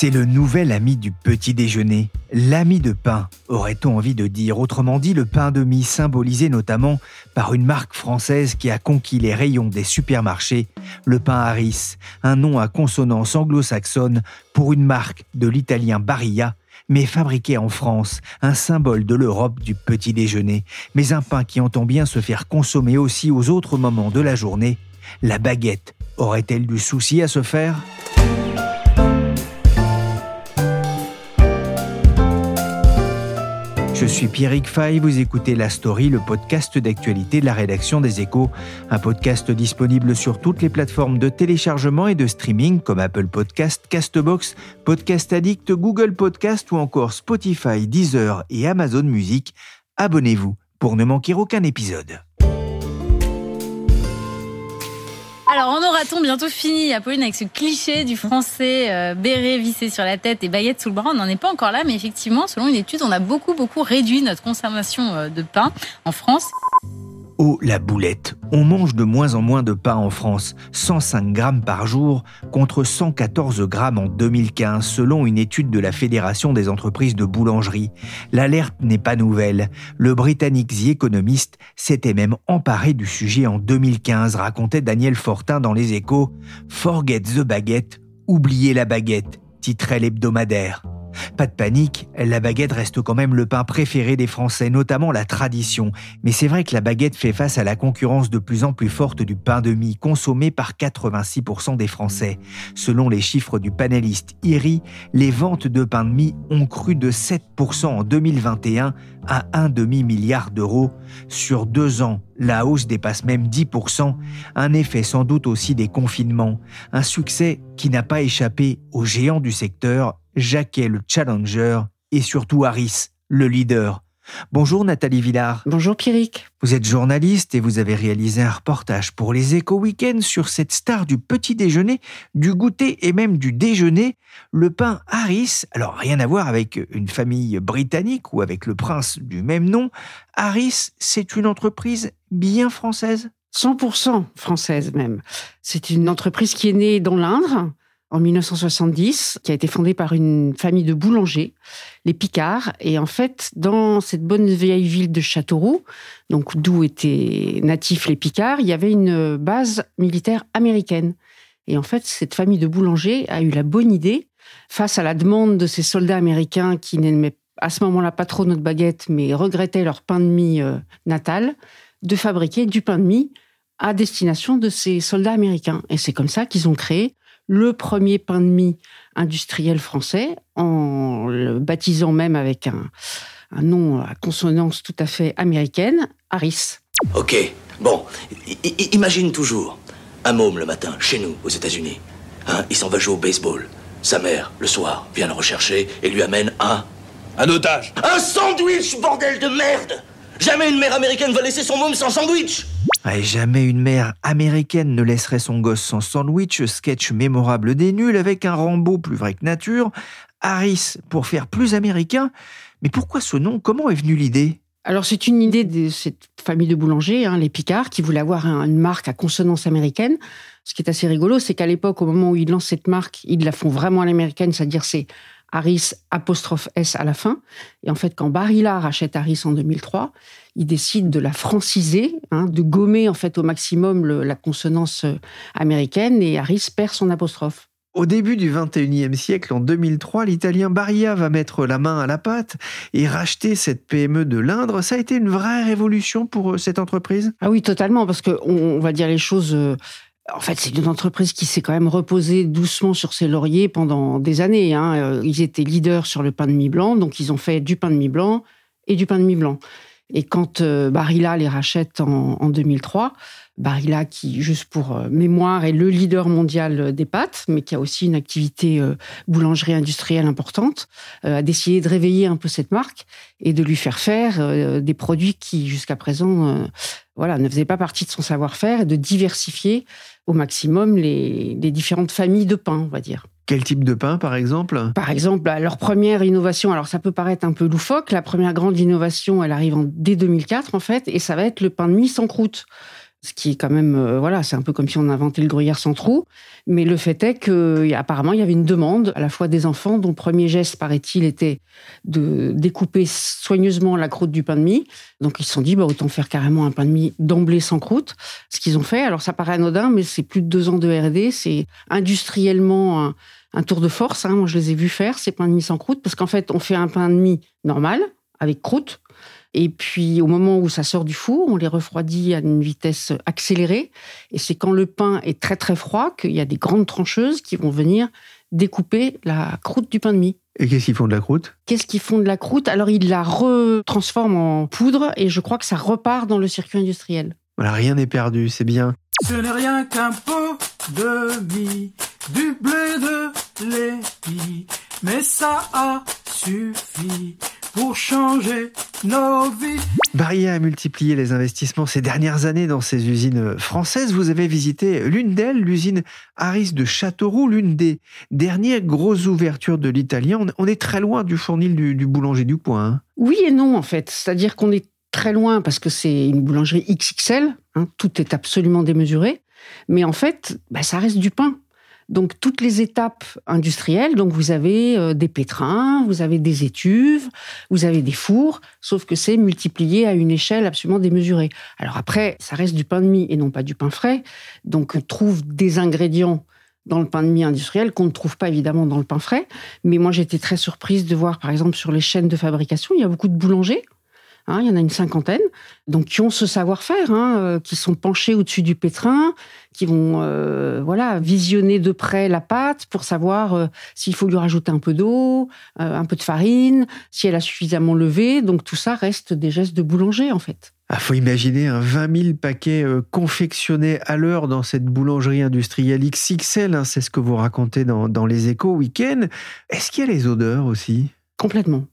C'est le nouvel ami du petit déjeuner, l'ami de pain, aurait-on envie de dire. Autrement dit, le pain de mie symbolisé notamment par une marque française qui a conquis les rayons des supermarchés, le pain Harris, un nom à consonance anglo-saxonne pour une marque de l'italien Barilla, mais fabriqué en France, un symbole de l'Europe du petit déjeuner, mais un pain qui entend bien se faire consommer aussi aux autres moments de la journée. La baguette aurait-elle du souci à se faire? Je suis Pierrick Fay, vous écoutez La Story, le podcast d'actualité de la rédaction des Échos, un podcast disponible sur toutes les plateformes de téléchargement et de streaming comme Apple Podcast, Castbox, Podcast Addict, Google Podcast ou encore Spotify, Deezer et Amazon Music. Abonnez-vous pour ne manquer aucun épisode. Alors, en aura-t-on bientôt fini, Apolline, avec ce cliché du français euh, béret vissé sur la tête et baguette sous le bras? On n'en est pas encore là, mais effectivement, selon une étude, on a beaucoup, beaucoup réduit notre consommation euh, de pain en France. Oh la boulette, on mange de moins en moins de pain en France, 105 grammes par jour contre 114 grammes en 2015 selon une étude de la Fédération des entreprises de boulangerie. L'alerte n'est pas nouvelle. Le Britannique The Economist s'était même emparé du sujet en 2015, racontait Daniel Fortin dans Les Échos. Forget the baguette, oubliez la baguette, titrait l'hebdomadaire. Pas de panique, la baguette reste quand même le pain préféré des Français, notamment la tradition. Mais c'est vrai que la baguette fait face à la concurrence de plus en plus forte du pain de mie, consommé par 86% des Français. Selon les chiffres du panéliste IRI, les ventes de pain de mie ont cru de 7% en 2021 à un demi-milliard d'euros. Sur deux ans, la hausse dépasse même 10%, un effet sans doute aussi des confinements. Un succès qui n'a pas échappé aux géants du secteur, Jacquet le challenger et surtout Harris, le leader. Bonjour Nathalie Villard. Bonjour Pierrick. Vous êtes journaliste et vous avez réalisé un reportage pour les Éco Week-end sur cette star du petit déjeuner, du goûter et même du déjeuner, le pain Harris. Alors rien à voir avec une famille britannique ou avec le prince du même nom. Harris, c'est une entreprise bien française? 100% française même. C'est une entreprise qui est née dans l'Indre en 1970, qui a été fondée par une famille de boulangers, les Picards. Et en fait, dans cette bonne vieille ville de Châteauroux, donc d'où étaient natifs les Picards, il y avait une base militaire américaine. Et en fait, cette famille de boulangers a eu la bonne idée, face à la demande de ces soldats américains qui n'aimaient à ce moment-là pas trop notre baguette, mais regrettaient leur pain de mie euh, natal, de fabriquer du pain de mie à destination de ces soldats américains. Et c'est comme ça qu'ils ont créé le premier pain de mie industriel français, en le baptisant même avec un, un nom à consonance tout à fait américaine, Harris. Ok, bon, I- I- imagine toujours un môme le matin, chez nous, aux États-Unis. Hein, il s'en va jouer au baseball. Sa mère, le soir, vient le rechercher et lui amène un. Un otage Un sandwich, bordel de merde Jamais une mère américaine va laisser son môme sans sandwich Et jamais une mère américaine ne laisserait son gosse sans sandwich, sketch mémorable des nuls avec un Rambo plus vrai que nature, Harris pour faire plus américain. Mais pourquoi ce nom? Comment est venue l'idée? Alors c'est une idée de cette famille de boulangers, hein, les Picards, qui voulaient avoir un- une marque à consonance américaine. Ce qui est assez rigolo, c'est qu'à l'époque, au moment où ils lancent cette marque, ils la font vraiment à l'américaine, c'est-à-dire c'est Harris apostrophe S à la fin. Et en fait, quand Barilla rachète Harris en 2003, ils décident de la franciser, hein, de gommer en fait au maximum le- la consonance euh, américaine, et Harris perd son apostrophe. Au début du 21e siècle, en 2003, l'italien Barilla va mettre la main à la pâte et racheter cette PME de l'Indre. Ça a été une vraie révolution pour euh, cette entreprise? Ah oui, totalement, parce que on, on va dire les choses. En fait, c'est une entreprise qui s'est quand même reposée doucement sur ses lauriers pendant des années. hein. Euh, Ils étaient leaders sur le pain de mie blanc, donc ils ont fait du pain de mie blanc et du pain de mie blanc. Et quand euh, Barilla les rachète en, en 2003, Barilla, qui, juste pour euh, mémoire, est le leader mondial euh, des pâtes, mais qui a aussi une activité boulangerie industrielle importante, a décidé de réveiller un peu cette marque et de lui faire faire des produits qui, jusqu'à présent, voilà, ne faisaient pas partie de son savoir-faire et de diversifier au maximum les, les différentes familles de pain, on va dire. Quel type de pain, par exemple? Par exemple, bah, leur première innovation, alors ça peut paraître un peu loufoque, la première grande innovation, elle arrive en, dès 2004 en fait, et ça va être le pain de mie sans croûte. Ce qui est quand même, euh, voilà, c'est un peu comme si on inventait le gruyère sans trou. Mais le fait est qu'apparemment, il y avait une demande à la fois des enfants, dont le premier geste, paraît-il, était de découper soigneusement la croûte du pain de mie. Donc ils se sont dit, bah, autant faire carrément un pain de mie d'emblée sans croûte. Ce qu'ils ont fait, alors ça paraît anodin, mais c'est plus de deux ans de R&D, c'est industriellement un tour de force. hein. Moi, je les ai vus faire, ces pains de mie sans croûte, parce qu'en fait, on fait un pain de mie normal, avec croûte, et puis, au moment où ça sort du four, on les refroidit à une vitesse accélérée. Et c'est quand le pain est très très froid qu'il y a des grandes trancheuses qui vont venir découper la croûte du pain de mie. Et qu'est-ce qu'ils font de la croûte? Qu'est-ce qu'ils font de la croûte? Alors, ils la retransforment en poudre et je crois que ça repart dans le circuit industriel. Voilà, rien n'est perdu, c'est bien. Ce n'est rien qu'un pot de mie, du blé de l'épi, mais ça a suffi pour changer nos vies. Barilla a multiplié les investissements ces dernières années dans ses usines françaises. Vous avez visité l'une d'elles, l'usine Harris de Châteauroux, l'une des dernières grosses ouvertures de l'italien. On- On est très loin du fournil du, du boulanger du coin. hein. Oui et non, en fait. C'est-à-dire qu'on est très loin parce que c'est une boulangerie XXL. hein, tout est absolument démesuré. Mais en fait, bah, ça reste du pain. Donc, toutes les étapes industrielles, donc vous avez euh, des pétrins, vous avez des étuves, vous avez des fours, sauf que c'est multiplié à une échelle absolument démesurée. Alors après, ça reste du pain de mie et non pas du pain frais. Donc, on trouve des ingrédients dans le pain de mie industriel qu'on ne trouve pas évidemment dans le pain frais. Mais moi, j'étais très surprise de voir, par exemple, sur les chaînes de fabrication, il y a beaucoup de boulangers. Hein, il y en a une cinquantaine, donc qui ont ce savoir-faire, hein, euh, qui sont penchés au-dessus du pétrin, qui vont euh, voilà visionner de près la pâte pour savoir euh, s'il faut lui rajouter un peu d'eau, euh, un peu de farine, si elle a suffisamment levé. Donc tout ça reste des gestes de boulanger en fait. Ah, faut imaginer un 20 000 paquets euh, confectionnés à l'heure dans cette boulangerie industrielle XXL. hein, c'est ce que vous racontez dans, dans les échos week-end. Est-ce qu'il y a les odeurs aussi? Complètement.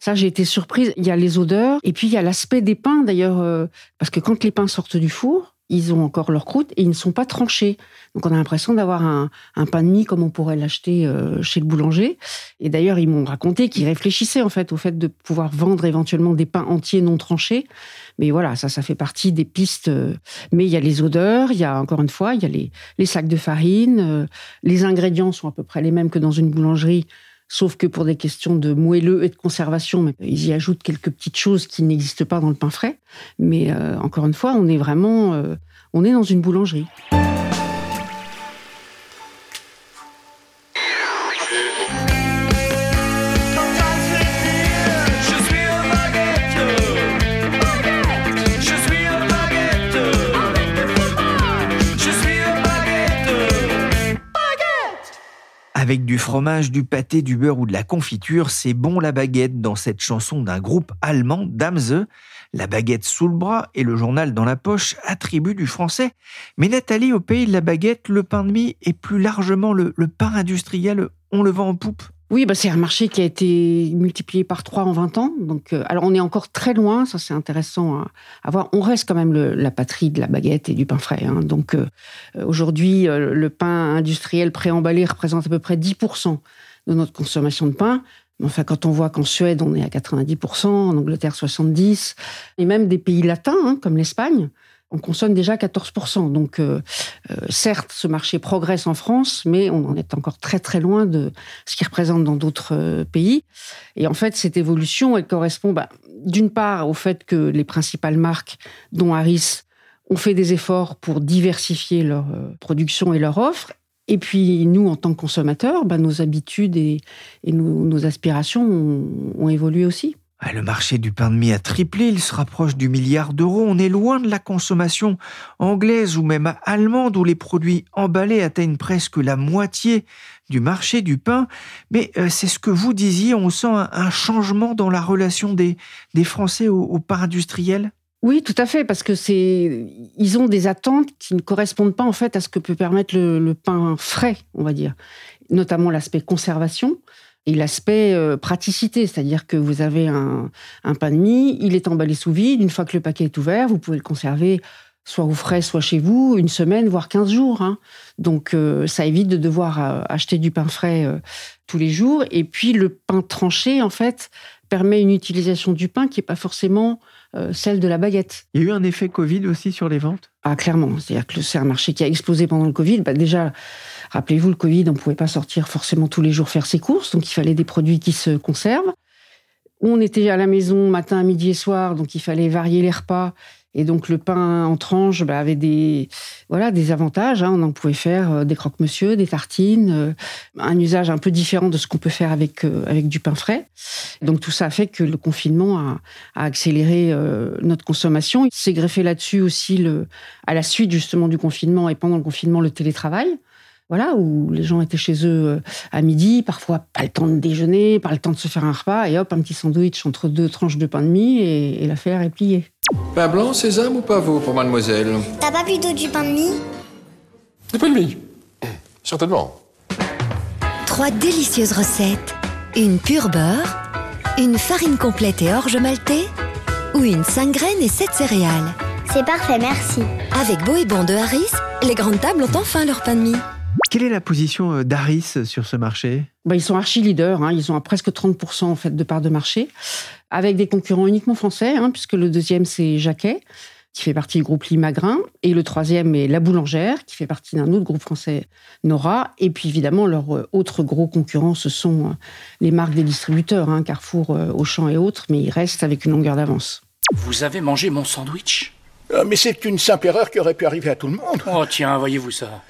Ça, j'ai été surprise. Il y a les odeurs et puis il y a l'aspect des pains d'ailleurs, euh, parce que quand les pains sortent du four, ils ont encore leur croûte et ils ne sont pas tranchés. Donc on a l'impression d'avoir un, pain de mie comme on pourrait l'acheter euh, chez le boulanger. Et d'ailleurs, ils m'ont raconté qu'ils réfléchissaient en fait au fait de pouvoir vendre éventuellement des pains entiers non tranchés. Mais voilà, ça, ça fait partie des pistes. euh, Mais il y a les odeurs, il y a encore une fois, il y a les, sacs de farine. Les ingrédients sont à peu près les mêmes que dans une boulangerie. Sauf que pour des questions de moelleux et de conservation, ils y ajoutent quelques petites choses qui n'existent pas dans le pain frais. Mais euh, encore une fois, on est vraiment, euh, on est dans une boulangerie. Avec du fromage, du pâté, du beurre ou de la confiture, c'est bon la baguette dans cette chanson d'un groupe allemand, Damse. La baguette sous le bras et le journal dans la poche, attribut du français. Mais Nathalie, au pays de la baguette, le pain de mie et plus largement le pain industriel, on le vend en poupe. Oui, bah, c'est un marché qui a été multiplié par trois en 20 ans. Donc, euh, alors on est encore très loin, ça c'est intéressant à, voir. On reste quand même la patrie de la baguette et du pain frais. hein. Donc euh, aujourd'hui, euh, le pain industriel préemballé représente à peu près 10% de notre consommation de pain. Enfin, quand on voit qu'en Suède, on est à 90%, en Angleterre 70%, et même des pays latins, hein, comme l'Espagne, on consomme déjà 14%. Donc, euh, euh, certes, ce marché progresse en France, mais on en est encore très très loin de ce qu'il représente dans d'autres euh, pays. Et en fait, cette évolution, elle correspond bah, d'une part au fait que les principales marques, dont Harris, ont fait des efforts pour diversifier leur production et leur offre. Et puis, nous, en tant que consommateurs, bah, nos habitudes et, nos, aspirations ont évolué aussi. Ah, Le marché du pain de mie a triplé, il se rapproche du milliard d'euros. On est loin de la consommation anglaise ou même allemande où les produits emballés atteignent presque la moitié du marché du pain. Mais euh, c'est ce que vous disiez, on sent un, changement dans la relation des, des Français au, au pain industriel? Oui, tout à fait, parce que c'est, ils ont des attentes qui ne correspondent pas en fait à ce que peut permettre le, le pain frais, on va dire, notamment l'aspect conservation et l'aspect euh, praticité, c'est-à-dire que vous avez un, pain de mie, il est emballé sous vide, une fois que le paquet est ouvert, vous pouvez le conserver soit au frais, soit chez vous, une semaine, voire 15 jours. hein. Donc euh, ça évite de devoir euh, acheter du pain frais tous les jours. Et puis le pain tranché, en fait, permet une utilisation du pain qui n'est pas forcément celle de la baguette. Il y a eu un effet Covid aussi sur les ventes? Ah, clairement. C'est-à-dire que c'est un marché qui a explosé pendant le Covid. Bah, déjà, rappelez-vous, le Covid, on ne pouvait pas sortir forcément tous les jours faire ses courses, donc il fallait des produits qui se conservent. On était à la maison matin, midi et soir, donc il fallait varier les repas. Et donc le pain en tranche bah, avait des, voilà, des avantages. hein. On en pouvait faire euh, des croque-monsieur, des tartines, euh, un usage un peu différent de ce qu'on peut faire avec, euh, avec du pain frais. Donc tout ça a fait que le confinement a, a accéléré euh, notre consommation. Il s'est greffé là-dessus aussi, le, à la suite justement du confinement et pendant le confinement, le télétravail. Voilà, où les gens étaient chez eux euh, à midi, parfois pas le temps de déjeuner, pas le temps de se faire un repas, et hop, un petit sandwich entre deux tranches de pain de mie, et, et l'affaire est pliée. Pain blanc, sésame ou pavot pour mademoiselle T'as pas plutôt du pain de mie? Du pain de mie Certainement. Trois délicieuses recettes. Une pure beurre, une farine complète et orge maltais ou une 5 graines et 7 céréales. C'est parfait, merci. Avec Beau et Bon de Harris, les grandes tables ont enfin leur pain de mie. Quelle est la position euh, d'Aris sur ce marché? Bah, ils sont archi leaders, hein, ils ont à presque 30% en fait de part de marché, avec des concurrents uniquement français, hein, puisque le deuxième c'est Jacquet, qui fait partie du groupe Limagrin, et le troisième est La Boulangère, qui fait partie d'un autre groupe français, Nora, et puis évidemment leurs euh, autres gros concurrents, ce sont euh, les marques des distributeurs, hein, Carrefour, euh, Auchan et autres, mais ils restent avec une longueur d'avance. Vous avez mangé mon sandwich? Euh, mais c'est une simple erreur qui aurait pu arriver à tout le monde. Oh tiens, voyez-vous ça.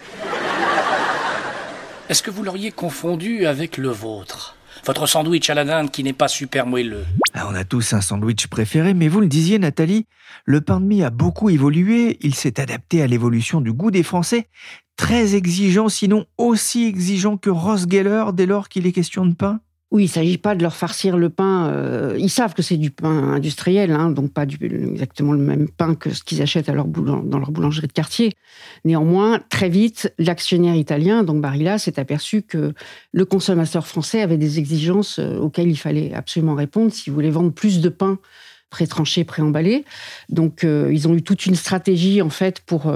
Est-ce que vous l'auriez confondu avec le vôtre? Votre sandwich à la dinde qui n'est pas super moelleux. Ah, On a tous un sandwich préféré, mais vous le disiez Nathalie, le pain de mie a beaucoup évolué, il s'est adapté à l'évolution du goût des Français, très exigeant, sinon aussi exigeant que Ross Geller dès lors qu'il est question de pain. Oui, il ne s'agit pas de leur farcir le pain. euh, ils savent que c'est du pain industriel, hein, donc pas du- exactement le même pain que ce qu'ils achètent dans leur boulangerie de quartier. Néanmoins, très vite, l'actionnaire italien, donc Barilla, s'est aperçu que le consommateur français avait des exigences euh, auxquelles il fallait absolument répondre s'il voulait vendre plus de pain pré-tranché, pré-emballé. Donc, euh, ils ont eu toute une stratégie, en fait, pour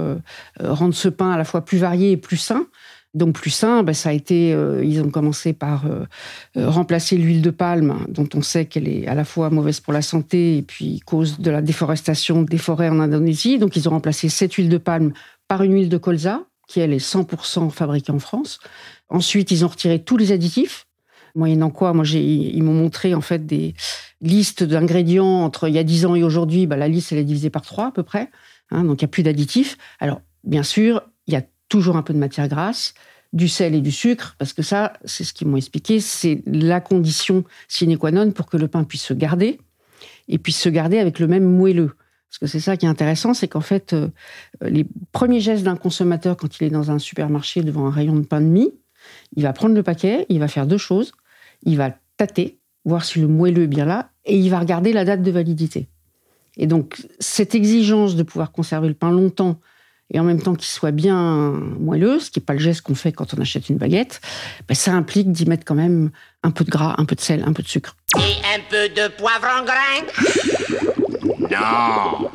rendre ce pain à la fois plus varié et plus sain. Donc, plus sain, ben, ça a été... euh, ils ont commencé par euh, euh, remplacer l'huile de palme, dont on sait qu'elle est à la fois mauvaise pour la santé et puis cause de la déforestation des forêts en Indonésie. Donc, ils ont remplacé cette huile de palme par une huile de colza, qui, elle, est 100% fabriquée en France. Ensuite, ils ont retiré tous les additifs. Moyennant quoi, moi, ils m'ont montré, en fait, des listes d'ingrédients entre il y a 10 ans et aujourd'hui. Bah, la liste, elle est divisée par trois, à peu près. Hein, donc, il n'y a plus d'additifs. Alors, bien sûr, il y a toujours un peu de matière grasse, du sel et du sucre, parce que ça, c'est ce qu'ils m'ont expliqué, c'est la condition sine qua non pour que le pain puisse se garder, et puisse se garder avec le même moelleux. Parce que c'est ça qui est intéressant, c'est qu'en fait, euh, les premiers gestes d'un consommateur quand il est dans un supermarché devant un rayon de pain de mie, il va prendre le paquet, il va faire deux choses. Il va tâter, voir si le moelleux est bien là, et il va regarder la date de validité. Et donc, cette exigence de pouvoir conserver le pain longtemps et en même temps qu'il soit bien moelleux, ce qui n'est pas le geste qu'on fait quand on achète une baguette, ben, ça implique d'y mettre quand même un peu de gras, un peu de sel, un peu de sucre. Et un peu de poivre en grain Non.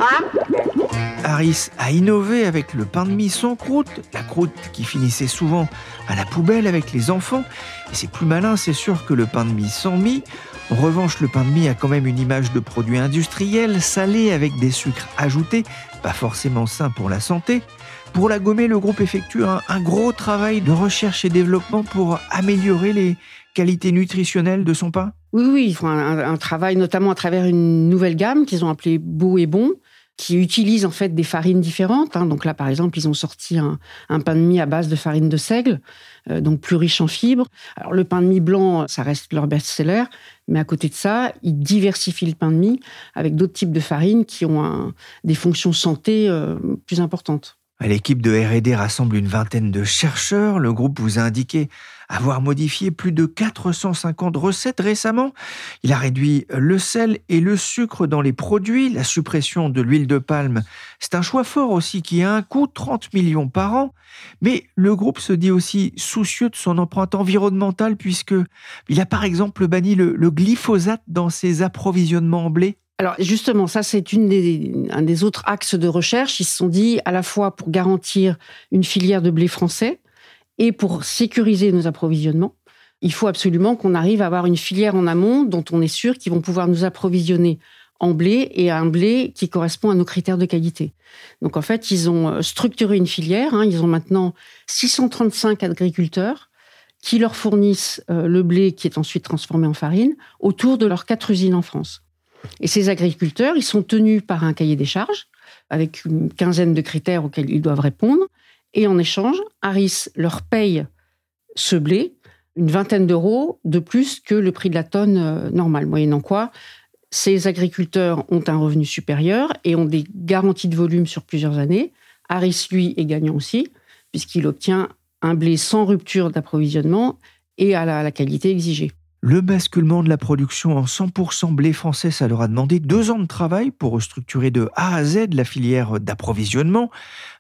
Harris a innové avec le pain de mie sans croûte, la croûte qui finissait souvent à la poubelle avec les enfants. Et c'est plus malin, c'est sûr, que le pain de mie sans mie. En revanche, le pain de mie a quand même une image de produit industriel, salé avec des sucres ajoutés, pas forcément sain pour la santé. Pour la gommer, le groupe effectue un, gros travail de recherche et développement pour améliorer les qualités nutritionnelles de son pain. Oui, oui, ils font un travail notamment à travers une nouvelle gamme qu'ils ont appelée Beau et Bon, qui utilisent en fait des farines différentes. hein. Donc là, par exemple, ils ont sorti un, pain de mie à base de farine de seigle, euh, donc plus riche en fibres. Alors le pain de mie blanc, ça reste leur best-seller, mais à côté de ça, ils diversifient le pain de mie avec d'autres types de farines qui ont des fonctions santé euh, plus importantes. L'équipe de R&D rassemble une vingtaine de chercheurs. Le groupe vous a indiqué avoir modifié plus de 450 recettes récemment. Il a réduit le sel et le sucre dans les produits, la suppression de l'huile de palme. C'est un choix fort aussi qui a un coût 30 millions par an. Mais le groupe se dit aussi soucieux de son empreinte environnementale puisque il a par exemple banni le, glyphosate dans ses approvisionnements en blé. Alors justement, ça c'est un des autres axes de recherche. Ils se sont dit à la fois pour garantir une filière de blé français et pour sécuriser nos approvisionnements, il faut absolument qu'on arrive à avoir une filière en amont dont on est sûr qu'ils vont pouvoir nous approvisionner en blé et à un blé qui correspond à nos critères de qualité. Donc en fait, ils ont euh, structuré une filière. hein. Ils ont maintenant 635 agriculteurs qui leur fournissent euh, le blé qui est ensuite transformé en farine autour de leurs quatre usines en France. Et ces agriculteurs, ils sont tenus par un cahier des charges avec une quinzaine de critères auxquels ils doivent répondre. Et en échange, Harris leur paye ce blé une vingtaine d'euros de plus que le prix de la tonne euh, normale, moyennant quoi ces agriculteurs ont un revenu supérieur et ont des garanties de volume sur plusieurs années. Harris, lui, est gagnant aussi, puisqu'il obtient un blé sans rupture d'approvisionnement et à la qualité exigée. Le basculement de la production en 100% blé français, ça leur a demandé deux ans de travail pour restructurer de A à Z la filière d'approvisionnement.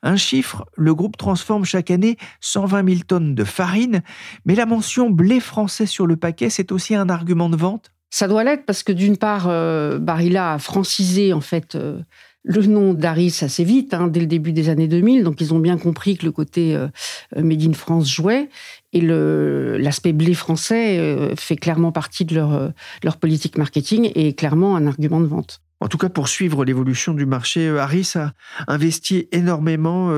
Un chiffre, le groupe transforme chaque année 120 000 tonnes de farine, mais la mention blé français sur le paquet, c'est aussi un argument de vente? Ça doit l'être parce que d'une part, euh, Barilla a francisé en fait euh, le nom d'Aris assez vite, hein, dès le début des années 2000. Donc ils ont bien compris que le côté euh, Made in France jouait. Et l'aspect blé français euh, fait clairement partie de leur, euh, leur politique marketing et est clairement un argument de vente. En tout cas, pour suivre l'évolution du marché, Harris a investi énormément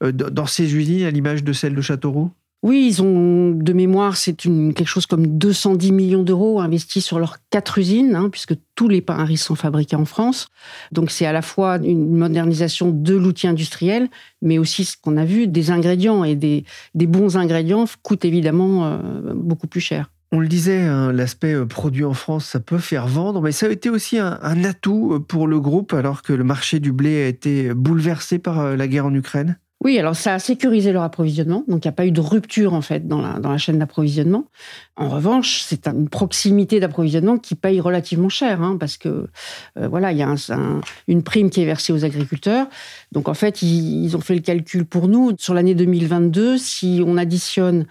dans ses usines, à l'image de celle de Châteauroux? Oui, ils ont, de mémoire, c'est quelque chose comme 210 millions d'euros investis sur leurs quatre usines, hein, puisque tous les pains Harris sont fabriqués en France. Donc c'est à la fois une modernisation de l'outil industriel, mais aussi ce qu'on a vu, des ingrédients. Et des, bons ingrédients coûtent évidemment euh, beaucoup plus cher. On le disait, hein, l'aspect euh, produit en France, ça peut faire vendre, mais ça a été aussi un, atout euh, pour le groupe alors que le marché du blé a été bouleversé par la guerre en Ukraine. Oui, alors ça a sécurisé leur approvisionnement, donc il n'y a pas eu de rupture en fait dans la, dans la chaîne d'approvisionnement. En revanche, c'est une proximité d'approvisionnement qui paye relativement cher, hein, parce que euh, voilà, il y a un- un- une prime qui est versée aux agriculteurs. Donc en fait, ils ont fait le calcul pour nous sur l'année 2022, si on additionne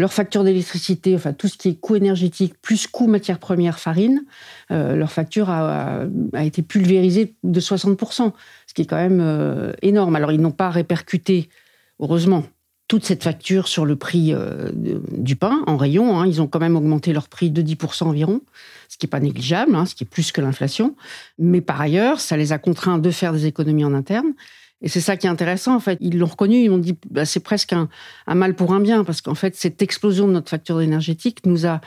leur facture d'électricité, enfin tout ce qui est coût énergétique plus coût matière première farine, euh, leur facture a, été pulvérisée de 60%, ce qui est quand même euh, énorme. Alors ils n'ont pas répercuté, heureusement, toute cette facture sur le prix euh, du pain en rayon. hein. Ils ont quand même augmenté leur prix de 10% environ, ce qui n'est pas négligeable, hein, ce qui est plus que l'inflation. Mais par ailleurs, ça les a contraints de faire des économies en interne. Et c'est ça qui est intéressant, en fait. Ils l'ont reconnu, ils m'ont dit, bah, c'est presque un, mal pour un bien, parce qu'en fait, cette explosion de notre facture énergétique nous a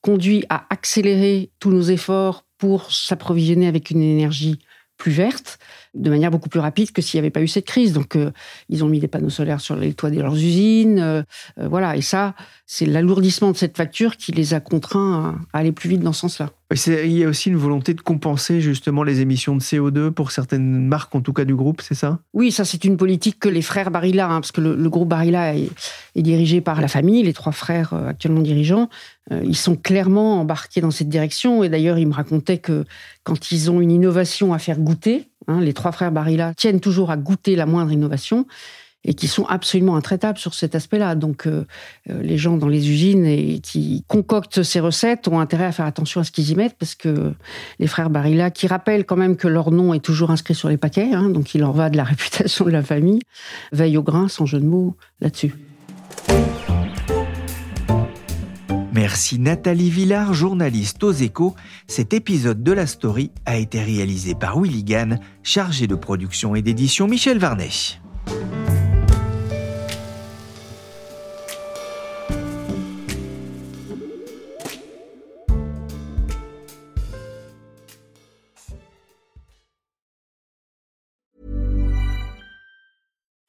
conduit à accélérer tous nos efforts pour s'approvisionner avec une énergie plus verte, de manière beaucoup plus rapide que s'il n'y avait pas eu cette crise. Donc, euh, ils ont mis des panneaux solaires sur les toits de leurs usines. euh, euh, voilà. Et ça, c'est l'alourdissement de cette facture qui les a contraints à aller plus vite dans ce sens-là. Il y a aussi une volonté de compenser justement les émissions de CO2 pour certaines marques, en tout cas du groupe, c'est ça? Oui, ça c'est une politique que les frères Barilla, hein, parce que le, groupe Barilla est, est dirigé par la famille, les trois frères euh, actuellement dirigeants, euh, ils sont clairement embarqués dans cette direction. Et d'ailleurs, ils me racontaient que quand ils ont une innovation à faire goûter, hein, les trois frères Barilla tiennent toujours à goûter la moindre innovation et qui sont absolument intraitables sur cet aspect-là. Donc, euh, euh, les gens dans les usines et qui concoctent ces recettes ont intérêt à faire attention à ce qu'ils y mettent parce que les frères Barilla, qui rappellent quand même que leur nom est toujours inscrit sur les paquets, hein, donc il en va de la réputation de la famille, veillent au grain, sans jeu de mots, là-dessus. Merci Nathalie Villard, journaliste aux échos. Cet épisode de la story a été réalisé par Willy Gann, chargé de production et d'édition Michel Varnet.